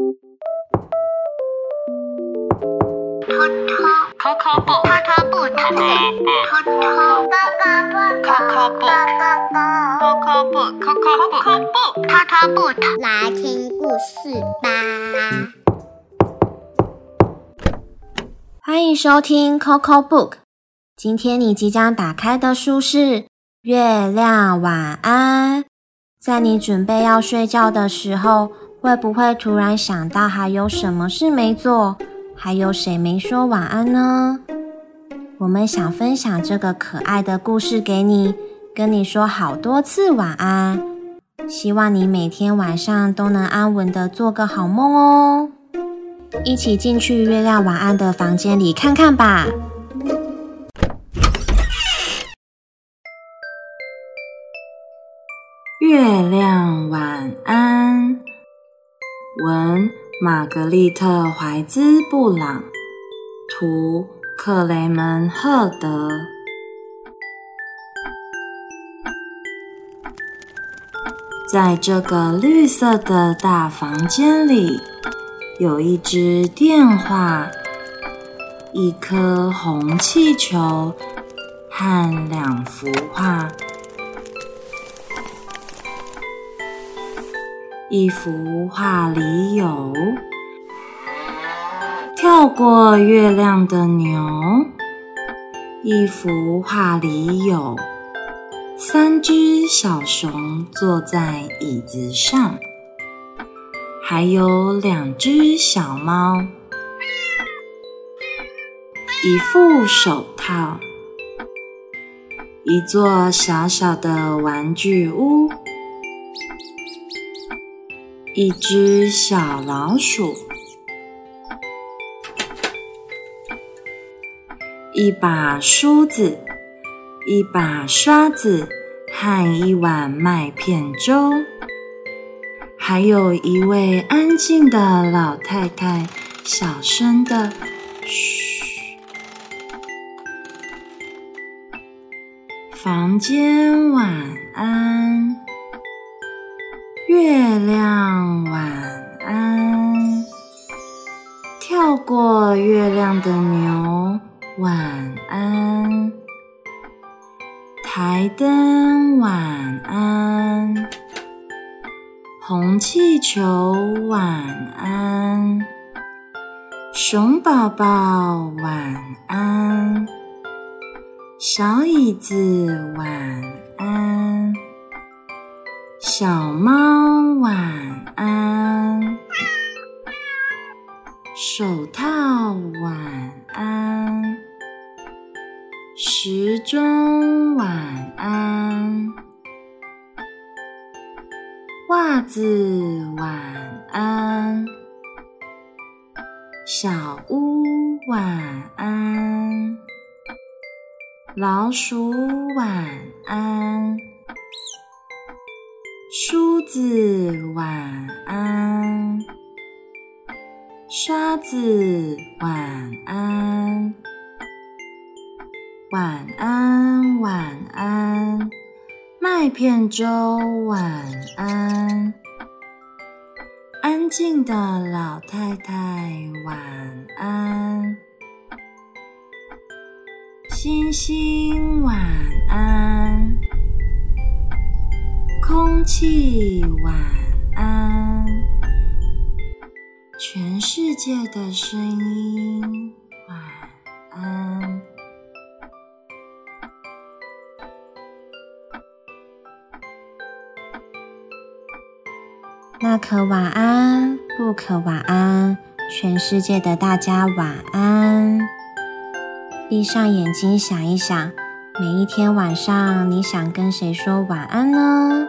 来听故事吧。欢迎收听 Coco Book，今天你即将打开的书是《月亮晚安》。在你准备要睡觉的时候。会不会突然想到还有什么事没做？还有谁没说晚安呢？我们想分享这个可爱的故事给你，跟你说好多次晚安。希望你每天晚上都能安稳的做个好梦哦。一起进去月亮晚安的房间里看看吧。月亮晚安，文。玛格丽特·怀兹·布朗，图克雷门·赫德。在这个绿色的大房间里，有一只电话，一颗红气球和两幅画。一幅画里有跳过月亮的牛，一幅画里有三只小熊坐在椅子上，还有两只小猫，一副手套，一座小小的玩具屋。一只小老鼠，一把梳子，一把刷子和一碗麦片粥，还有一位安静的老太太，小声的嘘。房间晚安。月亮晚安，跳过月亮的牛晚安，台灯晚安，红气球晚安，熊宝宝晚安，小椅子晚安。小猫晚安，手套晚安，时钟晚安，袜子晚安，小屋晚安，老鼠晚安。子晚安，刷子晚安，晚安晚安，麦片粥晚安，安静的老太太晚安，星星晚安。气晚安，全世界的声音晚安。那可晚安，不可晚安，全世界的大家晚安。闭上眼睛，想一想，每一天晚上，你想跟谁说晚安呢？